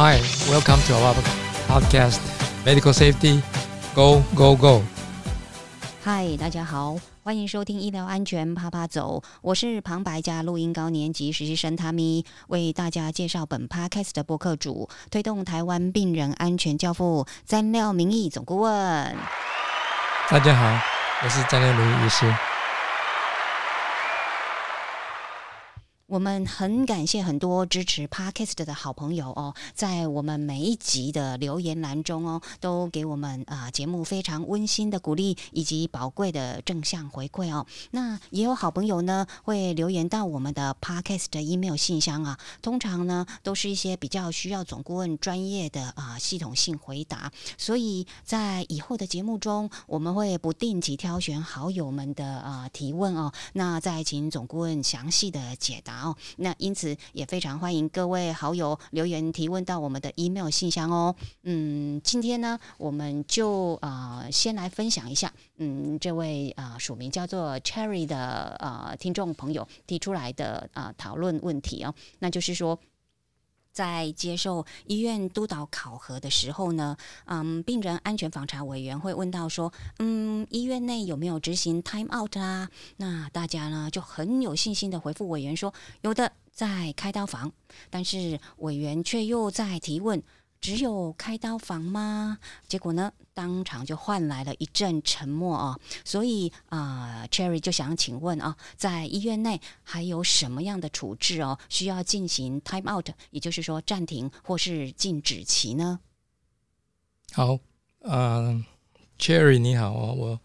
Hi, welcome to our podcast, Medical Safety, Go Go Go. Hi,，大家好，欢迎收听医疗安全啪啪走，我是旁白加录音高年级实习生 Tammy，为大家介绍本 podcast 的播客主，推动台湾病人安全教父，詹廖明义总顾问。大家好，我是张廖明义医师。我们很感谢很多支持 Podcast 的好朋友哦，在我们每一集的留言栏中哦，都给我们啊节目非常温馨的鼓励以及宝贵的正向回馈哦。那也有好朋友呢会留言到我们的 Podcast 的 email 信箱啊，通常呢都是一些比较需要总顾问专业的啊系统性回答，所以在以后的节目中，我们会不定期挑选好友们的啊提问哦，那再请总顾问详细的解答。哦，那因此也非常欢迎各位好友留言提问到我们的 email 信箱哦。嗯，今天呢，我们就啊先来分享一下，嗯，这位啊署名叫做 Cherry 的呃听众朋友提出来的啊讨论问题哦，那就是说。在接受医院督导考核的时候呢，嗯，病人安全访查委员会问到说，嗯，医院内有没有执行 time out 啊？那大家呢就很有信心的回复委员说，有的在开刀房，但是委员却又在提问。只有开刀房吗？结果呢，当场就换来了一阵沉默啊！所以啊，Cherry 就想请问啊，在医院内还有什么样的处置哦，需要进行 time out，也就是说暂停或是禁止期呢？好，嗯，Cherry 你好哦，我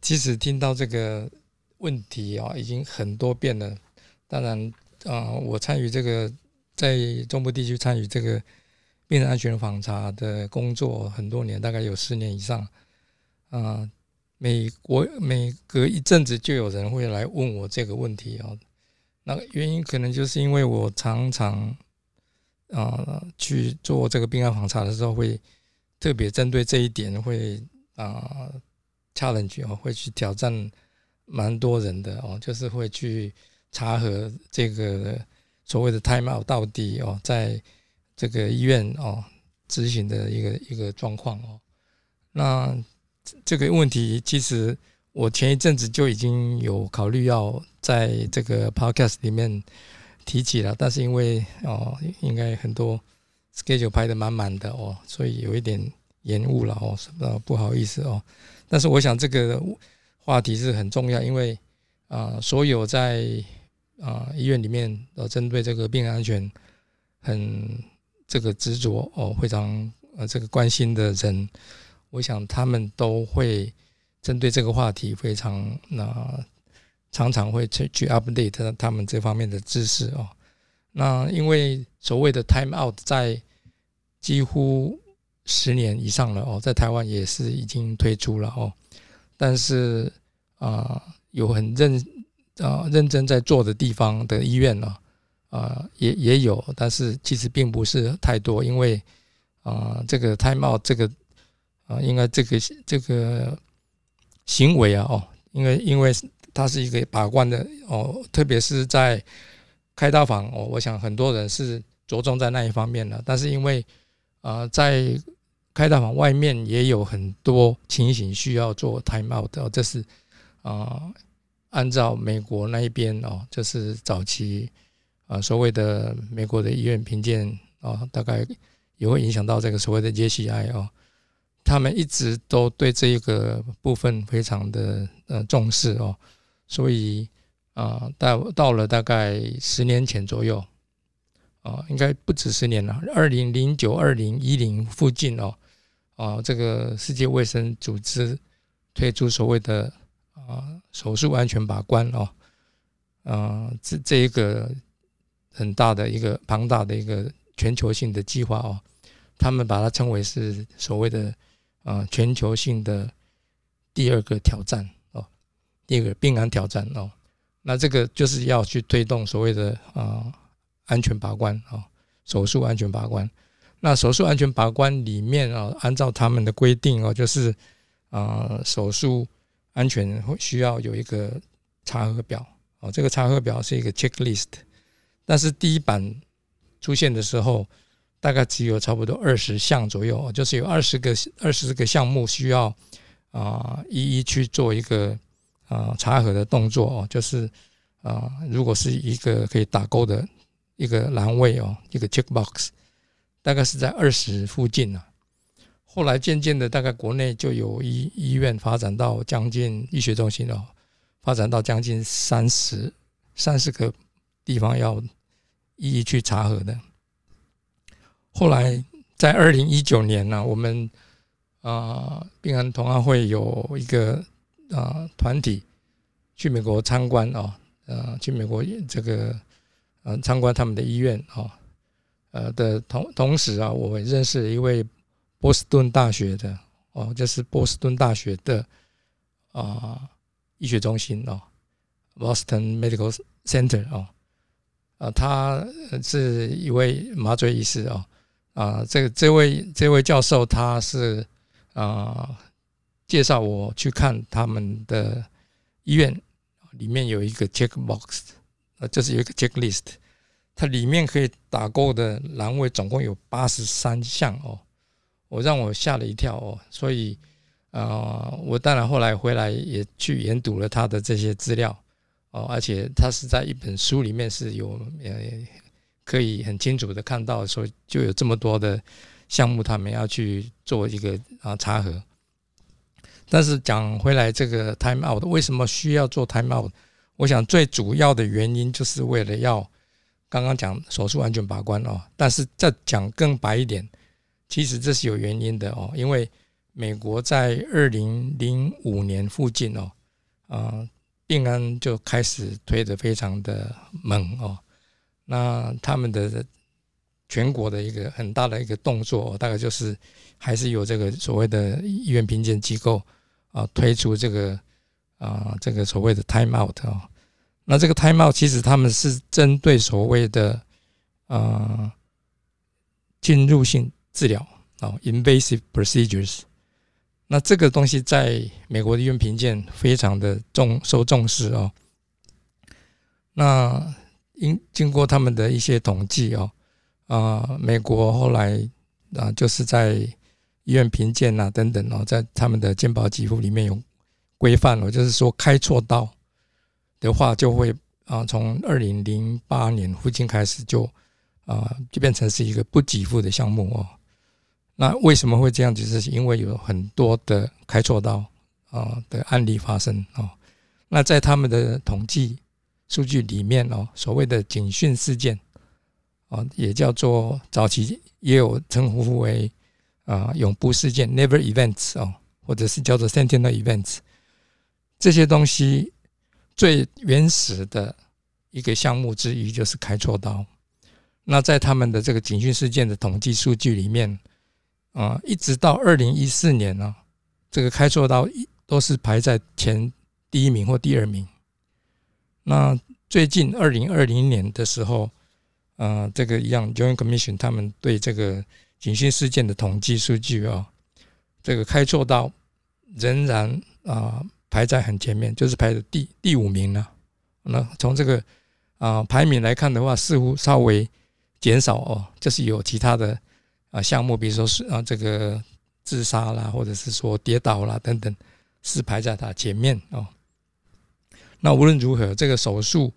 其实听到这个问题啊，已经很多遍了。当然啊，我参与这个在中部地区参与这个。病人安全访查的工作很多年，大概有十年以上。啊，每国每隔一阵子就有人会来问我这个问题哦。那原因可能就是因为我常常啊去做这个病案访查的时候，会特别针对这一点会啊 challenge 哦，会去挑战蛮多人的哦，就是会去查核这个所谓的 time out 到底哦在。这个医院哦执行的一个一个状况哦，那这个问题其实我前一阵子就已经有考虑要在这个 podcast 里面提起了，但是因为哦应该很多 schedule 排的满满的哦，所以有一点延误了哦，呃不好意思哦，但是我想这个话题是很重要，因为啊所有在啊医院里面呃针对这个病人安全很。这个执着哦，非常呃，这个关心的人，我想他们都会针对这个话题非常那常常会去去 update 他们这方面的知识哦。那因为所谓的 time out 在几乎十年以上了哦，在台湾也是已经推出了哦，但是啊，有很认啊认真在做的地方的医院呢。啊，也也有，但是其实并不是太多，因为啊，这个 time out 这个啊，应该这个这个行为啊，哦，因为因为它是一个把关的哦，特别是在开刀房哦，我想很多人是着重在那一方面的，但是因为啊，在开刀房外面也有很多情形需要做 time out 的，这是啊，按照美国那一边哦，就是早期。啊，所谓的美国的医院评鉴啊，大概也会影响到这个所谓的 JCI 哦，他们一直都对这一个部分非常的呃重视哦，所以啊，到到了大概十年前左右啊，应该不止十年了，二零零九、二零一零附近哦，啊，这个世界卫生组织推出所谓的啊手术安全把关哦，啊，这这一个。很大的一个庞大的一个全球性的计划哦，他们把它称为是所谓的啊全球性的第二个挑战哦，第二个病安挑战哦，那这个就是要去推动所谓的啊安全把关哦手术安全把关，那手术安全把关里面啊，按照他们的规定哦，就是啊手术安全会需要有一个查核表哦，这个查核表是一个 checklist。但是第一版出现的时候，大概只有差不多二十项左右，就是有二十个二十个项目需要啊一一去做一个啊查核的动作哦，就是啊如果是一个可以打勾的一个栏位哦，一个 check box，大概是在二十附近呢。后来渐渐的，大概国内就有医医院发展到将近医学中心哦，发展到将近三十三十个地方要一一去查核的。后来在二零一九年呢，我们啊病人同安会有一个啊团体去美国参观哦，呃去美国这个呃参观他们的医院哦，呃的同同时啊，我认识一位。波士顿大学的哦，就是波士顿大学的啊医学中心哦，Boston Medical Center 哦，啊，他是一位麻醉医师哦，啊，这个这位这位教授他是啊介绍我去看他们的医院，里面有一个 check box，呃，就是有一个 checklist，它里面可以打勾的栏位总共有八十三项哦。我让我吓了一跳哦，所以啊，我当然后来回来也去研读了他的这些资料。哦，而且他是在一本书里面是有呃可以很清楚的看到说就有这么多的项目，他们要去做一个啊查核。但是讲回来，这个 time out 为什么需要做 time out？我想最主要的原因就是为了要刚刚讲手术安全把关哦，但是再讲更白一点。其实这是有原因的哦，因为美国在二零零五年附近哦，啊，病安就开始推的非常的猛哦，那他们的全国的一个很大的一个动作，大概就是还是有这个所谓的医院评鉴机构啊推出这个啊这个所谓的 time out 哦，那这个 time out 其实他们是针对所谓的啊进入性。治疗啊，invasive procedures，那这个东西在美国的医院评鉴非常的重受重视哦。那因经过他们的一些统计哦，啊，美国后来啊就是在医院评鉴啊等等哦，在他们的健保给付里面有规范了，就是说开错刀的话就会啊，从二零零八年附近开始就啊就变成是一个不给付的项目哦。那为什么会这样子？是因为有很多的开错刀啊的案例发生哦。那在他们的统计数据里面哦，所谓的警讯事件啊，也叫做早期也有称呼为啊永不事件 （Never Events） 哦，或者是叫做 Sentinel Events。这些东西最原始的一个项目之一就是开错刀。那在他们的这个警讯事件的统计数据里面。啊，一直到二零一四年呢，这个开错刀都是排在前第一名或第二名。那最近二零二零年的时候，呃，这个一样，Joint Commission 他们对这个警讯事件的统计数据啊，这个开错刀仍然啊排在很前面，就是排的第第五名呢。那从这个啊排名来看的话，似乎稍微减少哦，就是有其他的。啊，项目比如说是啊，这个自杀啦，或者是说跌倒啦等等，是排在他前面哦。那无论如何，这个手术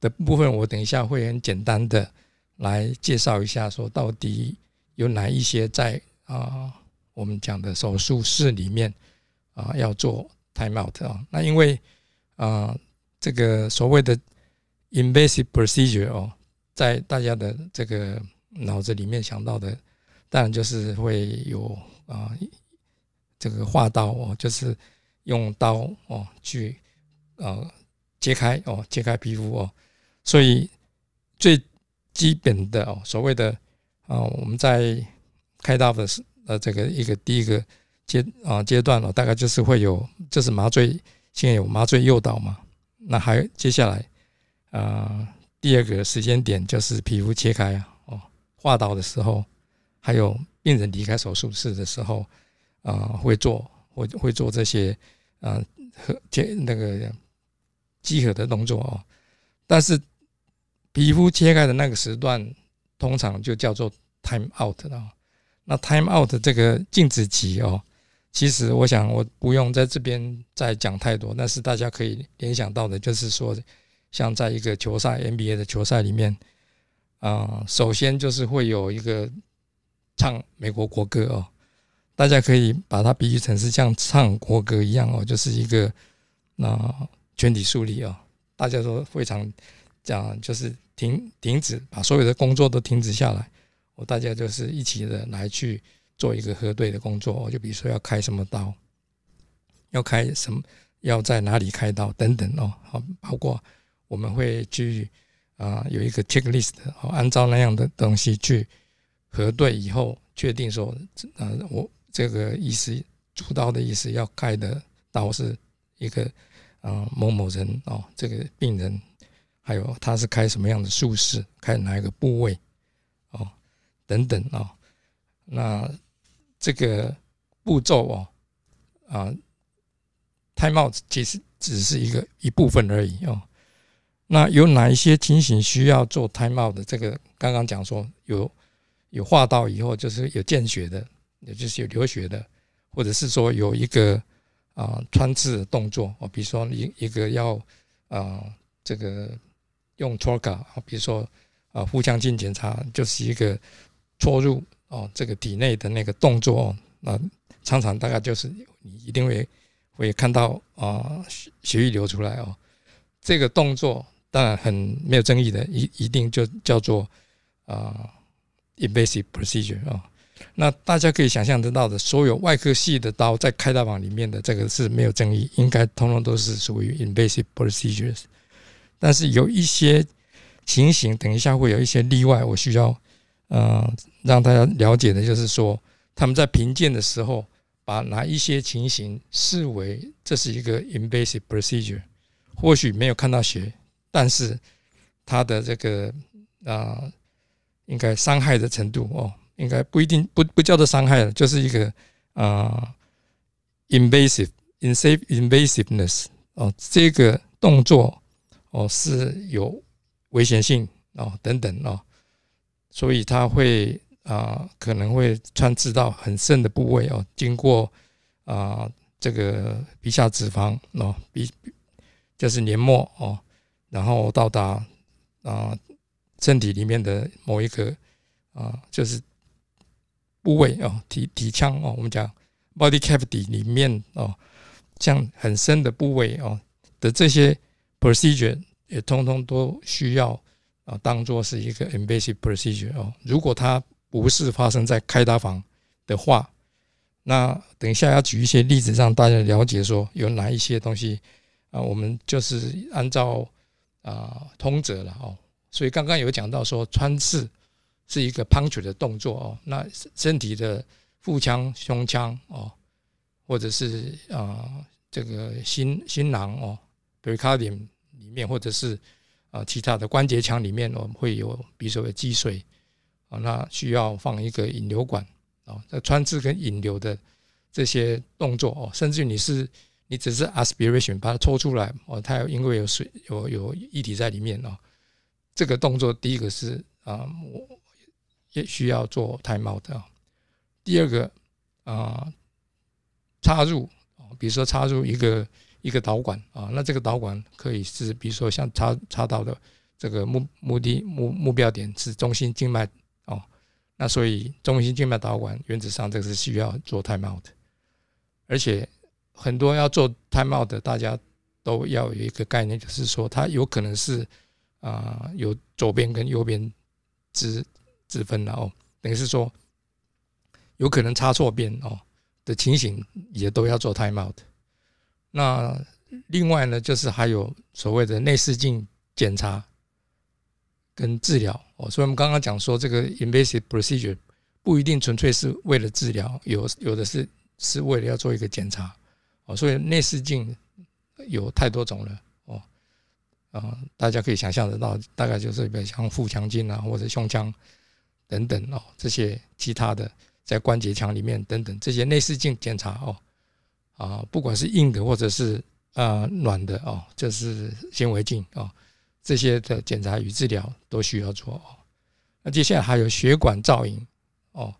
的部分，我等一下会很简单的来介绍一下，说到底有哪一些在啊我们讲的手术室里面啊要做 time out 啊。那因为啊这个所谓的 invasive procedure 哦，在大家的这个脑子里面想到的。当然就是会有啊，这个划刀哦，就是用刀哦去呃揭开哦，揭开皮肤哦，所以最基本的哦，所谓的啊，我们在开刀的是呃这个一个第一个阶啊阶段哦，大概就是会有就是麻醉，现在有麻醉诱导嘛，那还接下来啊第二个时间点就是皮肤切开啊哦划刀的时候。还有病人离开手术室的时候，啊，会做会会做这些啊和切那个集合的动作哦。但是皮肤切开的那个时段，通常就叫做 time out 了。那 time out 这个静止期哦，其实我想我不用在这边再讲太多，但是大家可以联想到的就是说，像在一个球赛 NBA 的球赛里面，啊，首先就是会有一个唱美国国歌哦，大家可以把它比喻成是像唱国歌一样哦，就是一个那全体肃立哦，大家都非常讲就是停停止，把所有的工作都停止下来。我大家就是一起的来去做一个核对的工作，就比如说要开什么刀，要开什么，要在哪里开刀等等哦。好，包括我们会去啊有一个 checklist 哦，按照那样的东西去核对以后，确定说，呃，我这个医师主刀的意思要开的刀是一个啊某某人哦，这个病人，还有他是开什么样的术式，开哪一个部位哦。等等啊，那这个步骤哦，啊，time out 其实只是一个一部分而已哦。那有哪一些情形需要做 time out 的？这个刚刚讲说有有划到以后就是有见血的，也就是有流血的，或者是说有一个啊穿刺的动作哦，比如说一一个要啊这个用 t o r q a 比如说啊腹腔镜检查就是一个。戳入哦，这个体内的那个动作哦，那常常大概就是你一定会会看到啊血血液流出来哦。这个动作当然很没有争议的，一一定就叫做啊 invasive procedure 啊。那大家可以想象得到的，所有外科系的刀在开刀房里面的这个是没有争议，应该通通都是属于 invasive procedures。但是有一些情形，等一下会有一些例外，我需要。嗯，让大家了解的就是说，他们在评鉴的时候，把哪一些情形视为这是一个 invasive procedure，或许没有看到血，但是他的这个啊，应该伤害的程度哦，应该不一定不不叫做伤害了，就是一个啊 invasive invasive invasiveness 哦，这个动作哦是有危险性哦等等哦。所以它会啊，可能会穿刺到很深的部位哦，经过啊这个皮下脂肪哦，鼻就是黏膜哦，然后到达啊身体里面的某一个啊就是部位哦，体体腔哦，我们讲 body cavity 里面哦，像很深的部位哦的这些 procedure 也通通都需要。啊，当做是一个 invasive procedure 哦。如果它不是发生在开刀房的话，那等一下要举一些例子让大家了解说有哪一些东西啊，我们就是按照啊通则了哦。所以刚刚有讲到说穿刺是一个 puncture 的动作哦，那身体的腹腔、胸腔哦，或者是啊这个心心囊哦，pericardium 里面或者是。啊，其他的关节腔里面哦会有，比如说有积水啊，那需要放一个引流管啊。这穿刺跟引流的这些动作哦，甚至于你是你只是 aspiration 把它抽出来哦，它因为有水有有液体在里面哦，这个动作第一个是啊，我也需要做 time out 啊。第二个啊，插入啊，比如说插入一个。一个导管啊，那这个导管可以是，比如说像插插到的这个目目的目目标点是中心静脉哦，那所以中心静脉导管原则上这个是需要做 time out 的，而且很多要做 time out 的，大家都要有一个概念，就是说它有可能是啊有左边跟右边之之分的哦，等于是说有可能插错边哦的情形也都要做 time out。那另外呢，就是还有所谓的内视镜检查跟治疗哦。所以我们刚刚讲说，这个 invasive procedure 不一定纯粹是为了治疗，有有的是是为了要做一个检查哦。所以内视镜有太多种了啊，大家可以想象得到，大概就是比如像腹腔镜啊，或者胸腔等等哦，这些其他的在关节腔里面等等这些内视镜检查哦。啊，不管是硬的或者是啊软的哦，就是纤维镜哦，这些的检查与治疗都需要做哦。那接下来还有血管造影哦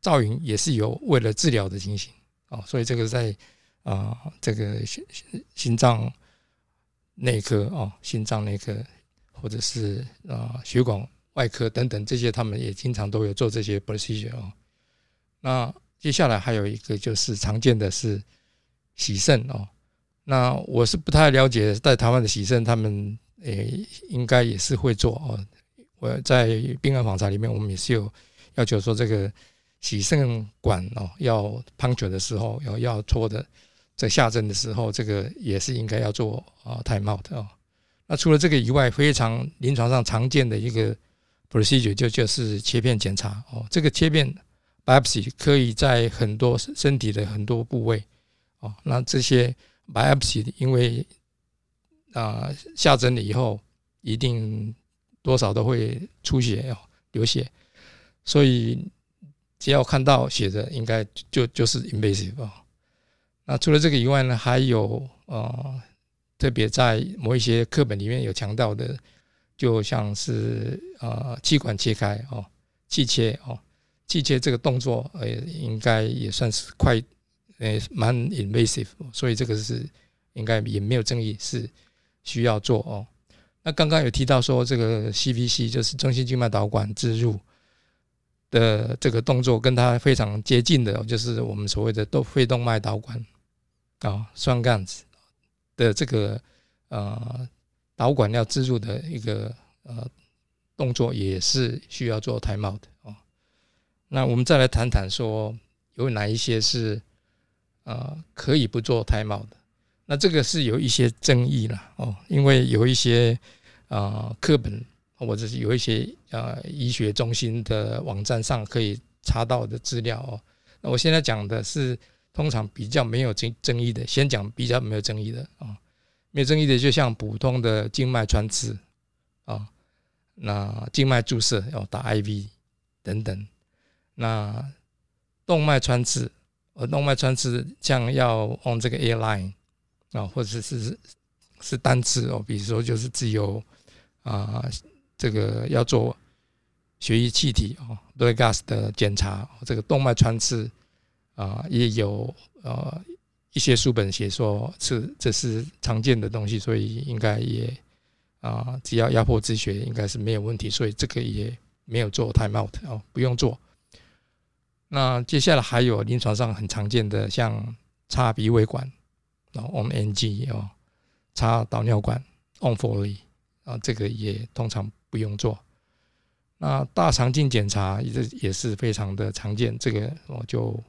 造影也是有为了治疗的情形哦，所以这个在啊这个心心脏内科哦，心脏内科或者是啊血管外科等等这些，他们也经常都有做这些 procedure 哦。那接下来还有一个就是常见的是洗肾哦。那我是不太了解在台湾的洗肾，他们诶应该也是会做哦。我在病案访查里面，我们也是有要求说，这个洗肾管哦要 puncture 的时候，要要戳的，在下针的时候，这个也是应该要做啊 time out 哦。那除了这个以外，非常临床上常见的一个 procedure 就就是切片检查哦。这个切片 biopsy 可以在很多身体的很多部位哦。那这些 biopsy 因为啊下针了以后一定。多少都会出血哦，流血，所以只要看到血的，应该就就是 invasive 哦。那除了这个以外呢，还有呃，特别在某一些课本里面有强调的，就像是呃气管切开哦，气切哦，气切这个动作呃，应该也算是快呃蛮 invasive，所以这个是应该也没有争议，是需要做哦。那刚刚有提到说，这个 CVC 就是中心静脉导管置入的这个动作，跟它非常接近的，就是我们所谓的动肺动脉导管啊，双杠子的这个呃导管要置入的一个呃动作，也是需要做胎帽的哦。那我们再来谈谈说，有哪一些是呃可以不做胎帽的？那这个是有一些争议了哦，因为有一些啊课本或者是有一些啊医学中心的网站上可以查到的资料哦。那我现在讲的是通常比较没有争争议的，先讲比较没有争议的啊，没有争议的就像普通的静脉穿刺啊，那静脉注射要打 IV 等等，那动脉穿刺呃动脉穿刺像要用这个 airline。啊，或者是是单次哦，比如说就是只有啊，这个要做血液气体哦，blood gas 的检查，这个动脉穿刺啊，也有呃一些书本写说是这是常见的东西，所以应该也啊，只要压迫止血应该是没有问题，所以这个也没有做 time out 哦，不用做。那接下来还有临床上很常见的，像插鼻胃管。然后 on NG 哦，插导尿管 on Foley 啊，这个也通常不用做。那大肠镜检查也是也是非常的常见，这个我就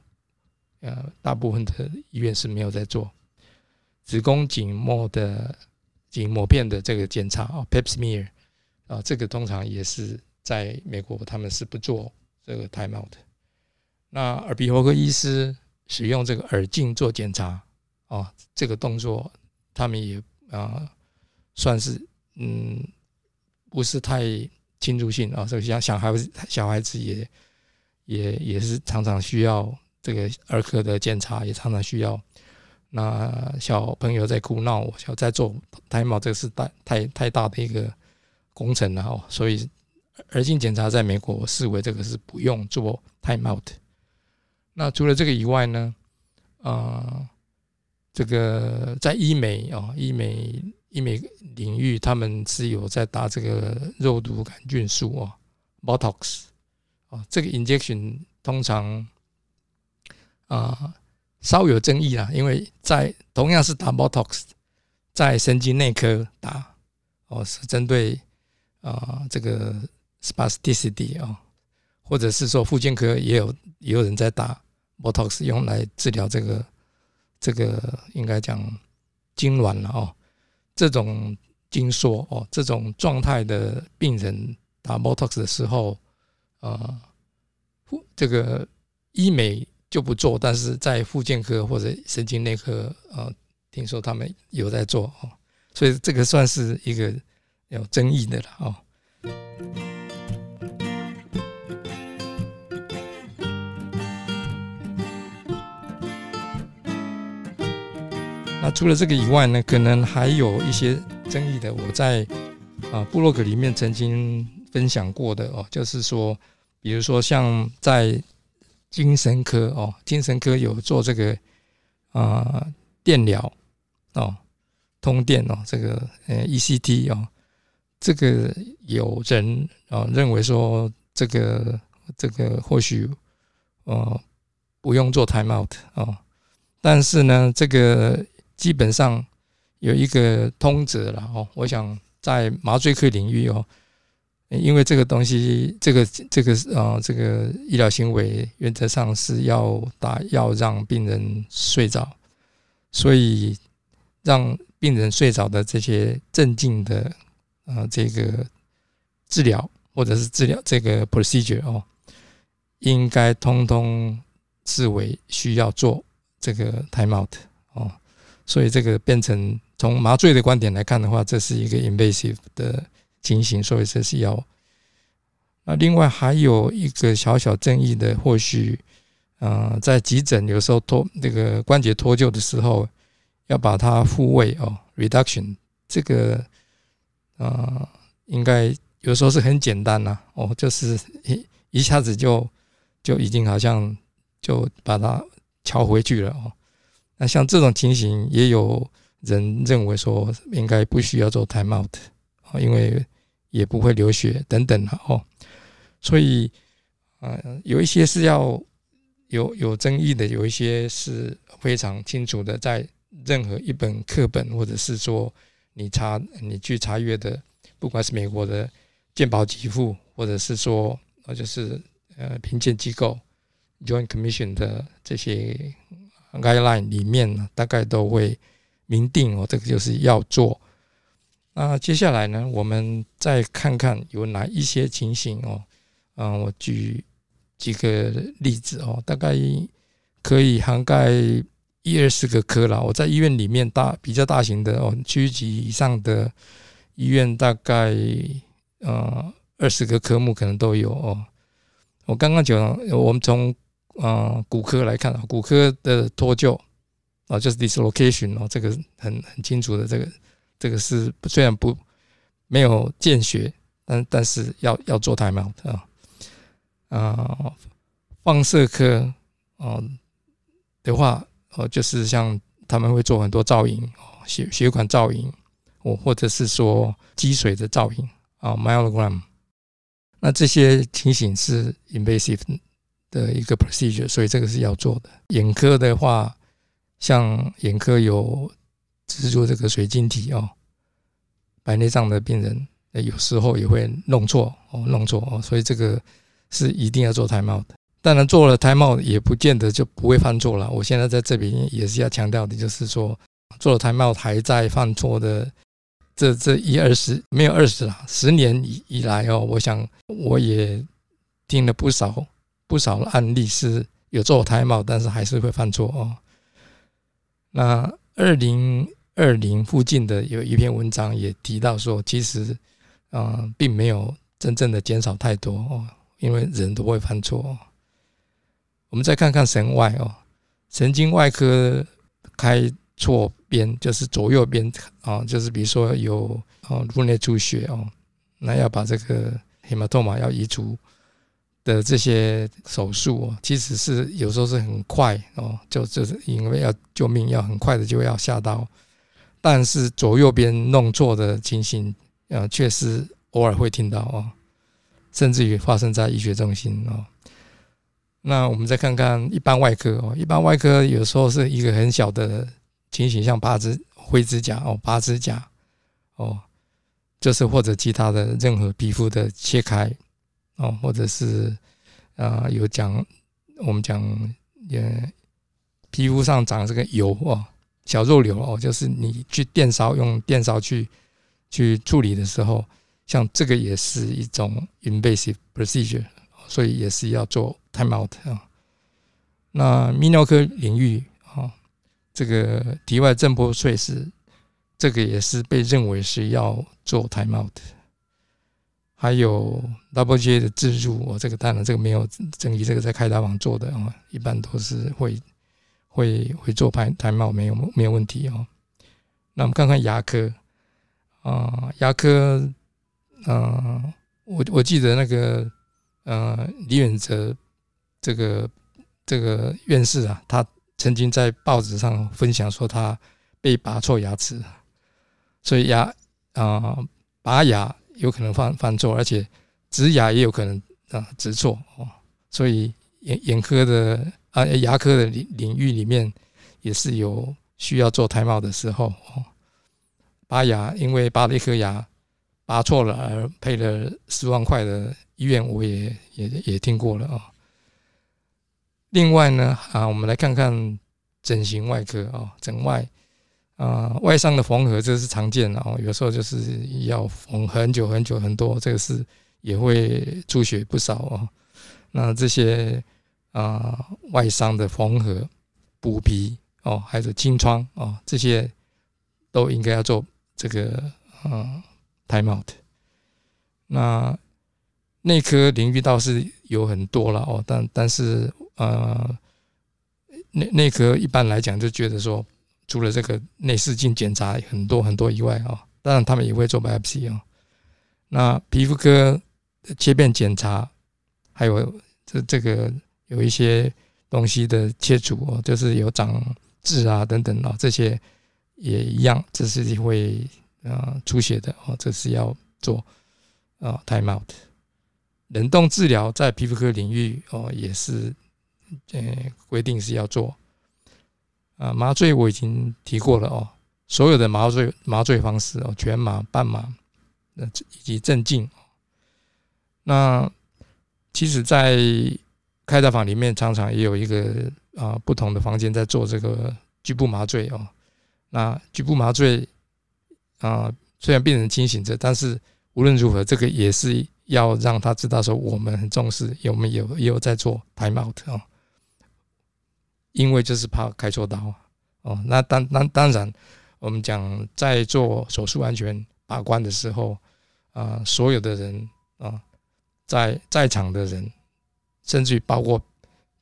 呃大部分的医院是没有在做。子宫颈膜的颈膜片的这个检查啊，Pap smear 啊，这个通常也是在美国他们是不做这个 time out 的。那耳鼻喉科医师使用这个耳镜做检查。哦，这个动作他们也啊，算是嗯，不是太侵入性啊。所以像小孩子小孩子也也也是常常需要这个儿科的检查，也常常需要。那小朋友在哭闹，小在做胎毛，这个是太太太大的一个工程了哦。所以儿性检查在美国视为这个是不用做胎毛的。那除了这个以外呢，啊。这个在医美啊，医美医美领域，他们是有在打这个肉毒杆菌素啊，Botox 啊，这个 injection 通常啊稍有争议啊，因为在同样是打 Botox，在神经内科打哦，是针对啊这个 spasticity 啊，或者是说附件科也有也有人在打 Botox 用来治疗这个。这个应该讲痉挛了哦，这种筋缩哦，这种状态的病人打 Botox 的时候，呃，这个医美就不做，但是在复健科或者神经内科，呃，听说他们有在做哦，所以这个算是一个有争议的了哦。那除了这个以外呢，可能还有一些争议的。我在啊部落格里面曾经分享过的哦，就是说，比如说像在精神科哦，精神科有做这个啊电疗哦，通电哦，这个呃 ECT 哦，这个有人啊认为说这个这个或许呃不用做 time out 哦，但是呢，这个基本上有一个通则了哦，我想在麻醉科领域哦。因为这个东西，这个这个呃，这个医疗行为原则上是要打要让病人睡着，所以让病人睡着的这些镇静的呃这个治疗或者是治疗这个 procedure 哦，应该通通视为需要做这个 time out 哦，所以这个变成从麻醉的观点来看的话，这是一个 invasive 的。情形，所以这是要。那另外还有一个小小争议的，或许，呃，在急诊有时候脱那个关节脱臼的时候，要把它复位哦，reduction，这个，呃，应该有时候是很简单呐，哦，就是一一下子就就已经好像就把它调回去了哦。那像这种情形，也有人认为说应该不需要做 time out 啊，因为。也不会流血等等的哦，所以呃，有一些是要有有争议的，有一些是非常清楚的，在任何一本课本或者是说你查你去查阅的，不管是美国的健保给付，或者是说呃就是呃评鉴机构 Joint Commission 的这些 guideline 里面呢，大概都会明定哦，这个就是要做。那接下来呢，我们再看看有哪一些情形哦。嗯，我举几个例子哦，大概可以涵盖一二十个科了。我在医院里面大比较大型的哦，区级以上的医院，大概呃二十个科目可能都有哦。我刚刚讲，我们从呃骨科来看，骨科的脱臼啊，就是 dislocation 哦，这个很很清楚的这个。这个是虽然不没有见血，但但是要要做 time out 啊啊，放射科哦的话哦，就是像他们会做很多造影哦，血血管造影，我或者是说积水的造影啊，myelogram，那这些情形是 invasive 的一个 procedure，所以这个是要做的。眼科的话，像眼科有。制作这个水晶体哦，白内障的病人有时候也会弄错哦，弄错哦，所以这个是一定要做胎帽的。当然做了胎帽也不见得就不会犯错了。我现在在这边也是要强调的，就是说做了胎帽还在犯错的这这一二十没有二十了，十年以以来哦，我想我也听了不少不少案例是有做胎帽，但是还是会犯错哦。那二零。二零附近的有一篇文章也提到说，其实，嗯，并没有真正的减少太多哦，因为人都会犯错。哦我们再看看神外哦，神经外科开错边，就是左右边啊，就是比如说有哦颅内出血哦，那要把这个 hematoma 要移除的这些手术哦，其实是有时候是很快哦，就就是因为要救命，要很快的就要下刀。但是左右边弄错的情形，呃，确实偶尔会听到哦，甚至于发生在医学中心哦。那我们再看看一般外科哦，一般外科有时候是一个很小的情形，像拔指、灰指甲哦，拔指甲哦，就是或者其他的任何皮肤的切开哦，或者是啊有讲我们讲也皮肤上长这个油哦。小肉瘤哦，就是你去电烧用电烧去去处理的时候，像这个也是一种 invasive procedure，所以也是要做 time out 啊。那泌尿科领域啊，这个体外震波碎石，这个也是被认为是要做 time out。还有 double J 的自入，我这个当然这个没有争议，这个在开刀房做的啊，一般都是会。会会做排胎帽没有没有问题哦。那我们看看牙科啊，牙科，嗯，我我记得那个呃李远哲这个这个院士啊，他曾经在报纸上分享说他被拔错牙齿，所以牙啊拔牙有可能犯犯错，而且植牙也有可能啊植错哦，所以眼眼科的啊牙科的领领域里面也是有需要做胎毛的时候哦，拔牙因为拔了一颗牙拔错了而赔了十万块的医院，我也也也听过了啊。另外呢，啊，我们来看看整形外科啊，整外啊，外伤的缝合这是常见的哦，有时候就是要缝很久很久很多，这个是也会出血不少哦。那这些啊外伤的缝合、补皮哦，还有清创哦，这些都应该要做这个啊 time out。那内科领域倒是有很多了哦，但但是。呃，内内科一般来讲就觉得说，除了这个内视镜检查很多很多以外啊，当然他们也会做 biopsy 啊。那皮肤科切片检查，还有这这个有一些东西的切除哦，就是有长痣啊等等啊，这些也一样，这是会呃出血的哦，这是要做啊 time out。冷冻治疗在皮肤科领域哦也是。呃，规定是要做啊，麻醉我已经提过了哦。所有的麻醉麻醉方式哦，全麻、半麻，那以及镇静。那其实，在开刀房里面，常常也有一个啊不同的房间在做这个局部麻醉哦。那局部麻醉啊，虽然病人清醒着，但是无论如何，这个也是要让他知道说，我们很重视，有没有也有在做 time out 哦。因为就是怕开错刀哦，那当当当然，我们讲在做手术安全把关的时候啊，所有的人啊，在在场的人，甚至于包括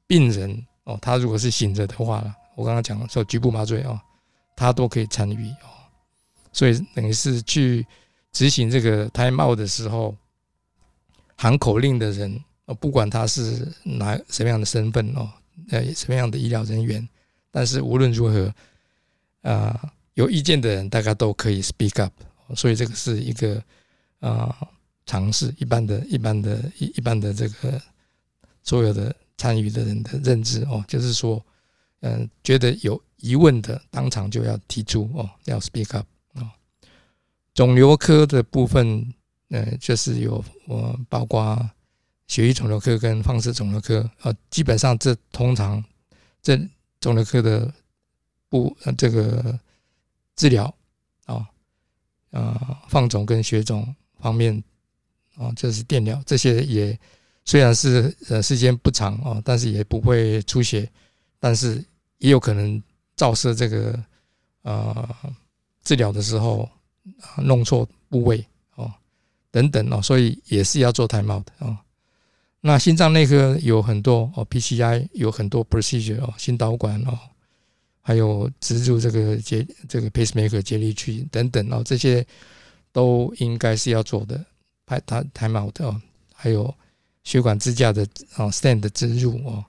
病人哦，他如果是醒着的话，我刚刚讲说局部麻醉哦，他都可以参与哦，所以等于是去执行这个胎帽的时候，喊口令的人哦，不管他是哪什么样的身份哦。呃，什么样的医疗人员？但是无论如何，啊，有意见的人大家都可以 speak up，所以这个是一个啊尝试，一般的、一般的、一一般的这个所有的参与的人的认知哦，就是说，嗯，觉得有疑问的，当场就要提出哦，要 speak up 啊。肿瘤科的部分，呃，就是有我包括。血液肿瘤科跟放射肿瘤科，呃，基本上这通常这肿瘤科的不呃这个治疗啊，呃放肿跟血肿方面啊，这是电疗，这些也虽然是呃时间不长啊，但是也不会出血，但是也有可能照射这个呃治疗的时候弄错部位哦等等哦，所以也是要做胎帽的啊。那心脏内科有很多哦，PCI 有很多 procedure 哦，心导管哦，还有植入这个接这个 pacemaker 接力器等等哦，这些都应该是要做的，排它 time out 哦，还有血管支架的哦 stand 植入哦，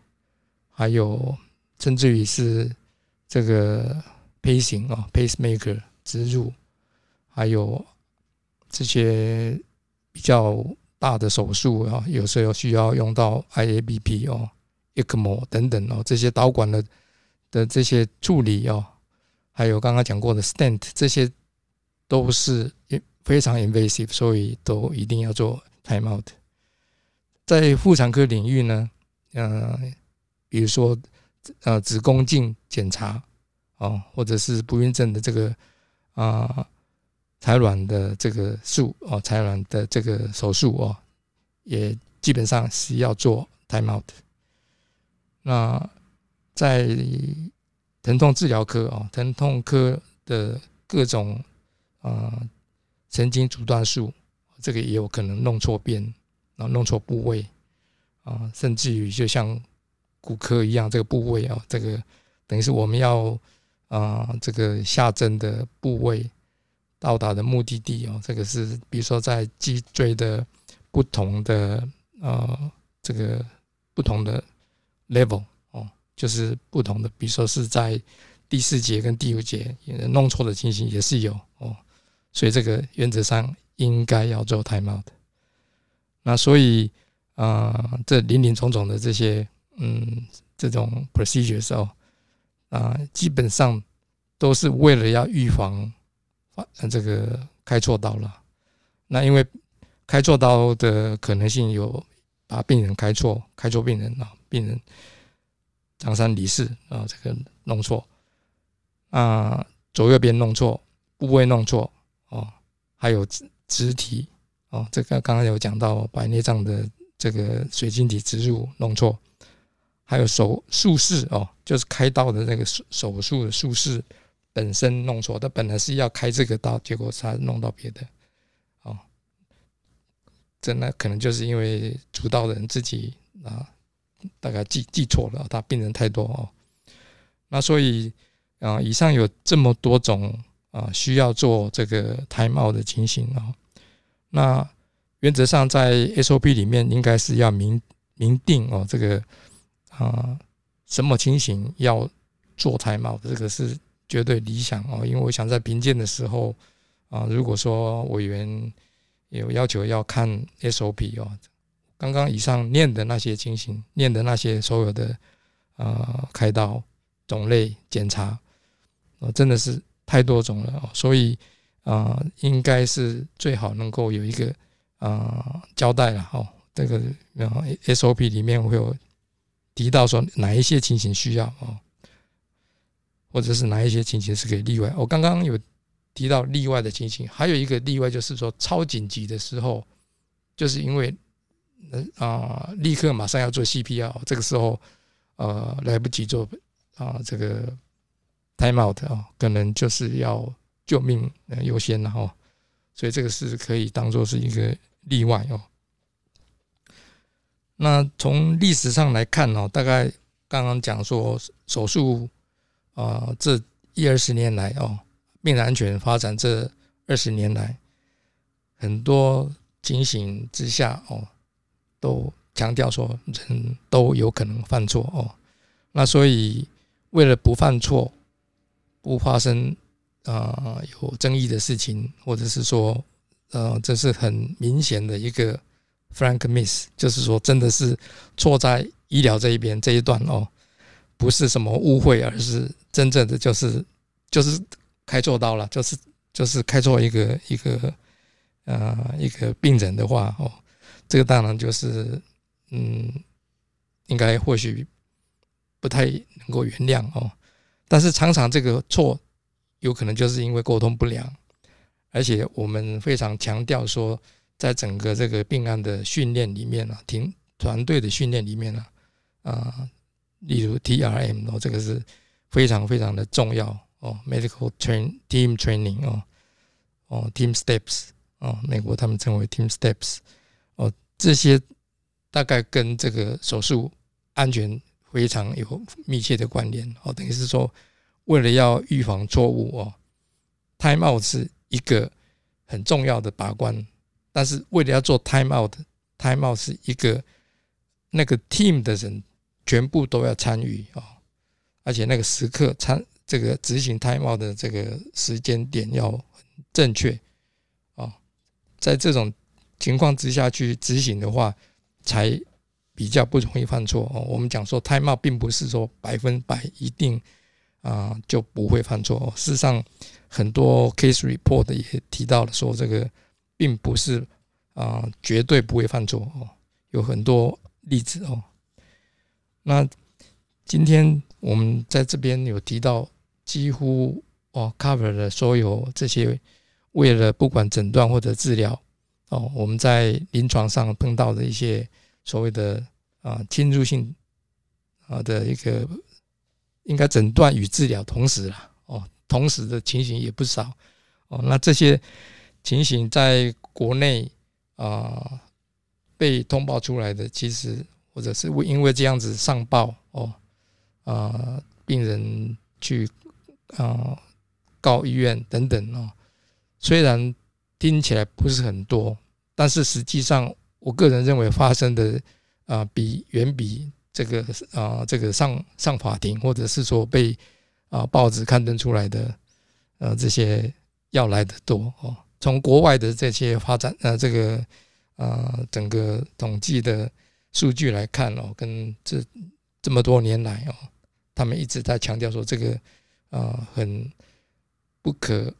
还有甚至于是这个 pacing 哦 pacemaker 植入，还有这些比较。大的手术啊，有时候需要用到 IABP 哦、ECMO 等等哦，这些导管的的这些处理哦，还有刚刚讲过的 stent，这些都是非常 invasive，所以都一定要做 time out。在妇产科领域呢，嗯，比如说呃子宫镜检查哦，或者是不孕症的这个啊。采卵的这个术哦，采卵的这个手术哦，也基本上是要做 time out。那在疼痛治疗科哦，疼痛科的各种啊神经阻断术，这个也有可能弄错边，然后弄错部位啊，甚至于就像骨科一样，这个部位啊，这个等于是我们要啊这个下针的部位。到达的目的地哦，这个是比如说在脊椎的不同的呃这个不同的 level 哦，就是不同的，比如说是在第四节跟第五节弄错的情形也是有哦，所以这个原则上应该要做 time out 的。那所以啊，这林林总总的这些嗯这种 procedures 哦啊，基本上都是为了要预防发这个开错刀了。那因为开错刀的可能性有把病人开错，开错病人啊，病人张三李四啊，这个弄错啊，左右边弄错，部位弄错哦，还有肢肢体哦，这个刚刚有讲到白内障的这个水晶体植入弄错，还有手术式哦，就是开刀的那个手手术的术式本身弄错，他本来是要开这个刀，结果他弄到别的。这那可能就是因为主刀人自己啊，大概记记错了，他病人太多哦。那所以啊，以上有这么多种啊需要做这个胎帽的情形啊。那原则上在 SOP 里面应该是要明明定哦，这个啊什么情形要做胎帽，这个是绝对理想哦。因为我想在评鉴的时候啊，如果说委员。有要求要看 SOP 哦，刚刚以上念的那些情形，念的那些所有的呃开刀种类检查，呃真的是太多种了哦，所以啊应该是最好能够有一个啊交代了哦，这个然后 SOP 里面会有提到说哪一些情形需要哦，或者是哪一些情形是可以例外。我刚刚有。提到例外的情形，还有一个例外就是说超紧急的时候，就是因为啊立刻马上要做 CPR，这个时候呃来不及做啊这个 time out 啊，可能就是要救命优先了哈，所以这个是可以当做是一个例外哦。那从历史上来看哦，大概刚刚讲说手术啊这一二十年来哦。病人安全发展这二十年来，很多情形之下哦，都强调说人都有可能犯错哦。那所以为了不犯错，不发生啊有争议的事情，或者是说呃这是很明显的一个 frank miss，就是说真的是错在医疗这一边这一段哦，不是什么误会，而是真正的就是就是。开错刀了，就是就是开错一个一个呃一个病人的话哦，这个当然就是嗯，应该或许不太能够原谅哦。但是常常这个错有可能就是因为沟通不良，而且我们非常强调说，在整个这个病案的训练里面呢，停团队的训练里面呢，啊，例如 T R M 哦，这个是非常非常的重要。哦，medical train team training 哦，哦，team steps 哦，美国他们称为 team steps 哦，这些大概跟这个手术安全非常有密切的关联哦，等于是说，为了要预防错误哦，time out 是一个很重要的把关，但是为了要做 time out，time out 是一个那个 team 的人全部都要参与哦，而且那个时刻参。这个执行 time out 的这个时间点要正确啊，在这种情况之下去执行的话，才比较不容易犯错哦。我们讲说 time out 并不是说百分百一定啊就不会犯错。事实上，很多 case report 也提到了说，这个并不是啊绝对不会犯错哦，有很多例子哦。那今天我们在这边有提到。几乎哦，cover 了所有这些为了不管诊断或者治疗哦，我们在临床上碰到的一些所谓的啊侵入性啊的一个应该诊断与治疗同时了哦，同时的情形也不少哦。那这些情形在国内啊被通报出来的，其实或者是因为这样子上报哦啊病人去。啊，告医院等等哦，虽然听起来不是很多，但是实际上，我个人认为发生的啊，比远比这个啊这个上上法庭，或者是说被啊报纸刊登出来的呃这些要来的多哦。从国外的这些发展呃这个啊整个统计的数据来看哦，跟这这么多年来哦，他们一直在强调说这个啊很不可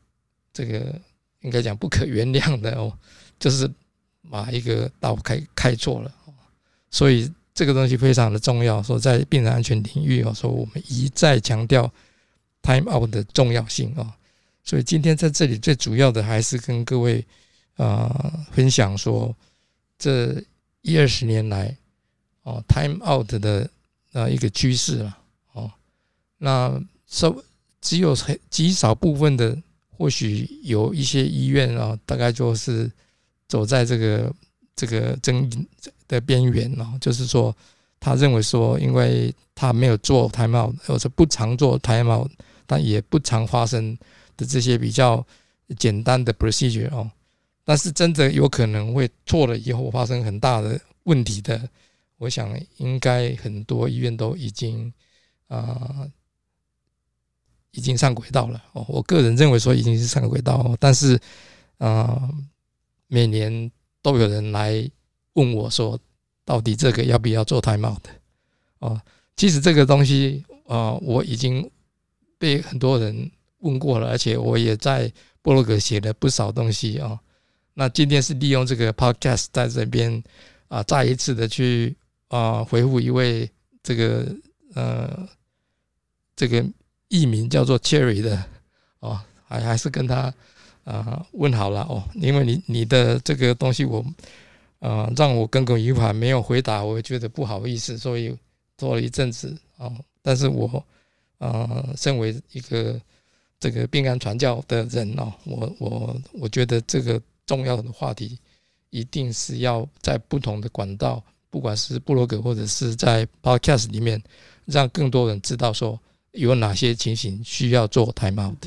这个应该讲不可原谅的哦，就是把一个道开开错了所以。这个东西非常的重要，说在病人安全领域哦，说我们一再强调 time out 的重要性啊，所以今天在这里最主要的还是跟各位啊分享说，这一二十年来哦 time out 的啊一个趋势了哦，那稍只有很极少部分的，或许有一些医院啊，大概就是走在这个这个争议。的边缘哦，就是说，他认为说，因为他没有做 timeout，或者不常做 timeout，但也不常发生的这些比较简单的 procedure 哦，但是真的有可能会错了以后发生很大的问题的，我想应该很多医院都已经啊已经上轨道了哦。我个人认为说已经是上轨道，但是啊每年都有人来。问我说：“到底这个要不要做 time out 的？”哦，其实这个东西啊，我已经被很多人问过了，而且我也在博洛格写了不少东西啊。那今天是利用这个 podcast 在这边啊，再一次的去啊回复一位这个呃这个艺名叫做 Cherry 的哦，还还是跟他啊问好了哦，因为你你的这个东西我。啊，让我耿耿于怀，没有回答，我觉得不好意思，所以做了一阵子啊。但是我啊，身为一个这个病案传教的人哦，我我我觉得这个重要的话题，一定是要在不同的管道，不管是布洛格或者是在 Podcast 里面，让更多人知道说有哪些情形需要做 time out。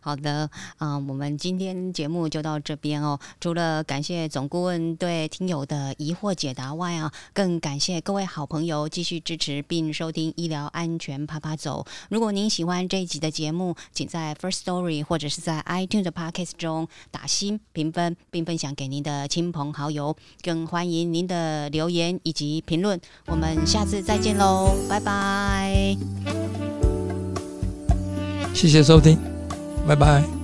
好的，啊，我们今天节目就到这边哦。除了感谢总顾问对听友的疑惑解答外啊，更感谢各位好朋友继续支持并收听医疗安全啪啪走。如果您喜欢这一集的节目，请在 First Story 或者是在 iTunes 的 Podcast 中打新评分，并分享给您的亲朋好友。更欢迎您的留言以及评论。我们下次再见喽，拜拜。谢谢收听。拜拜。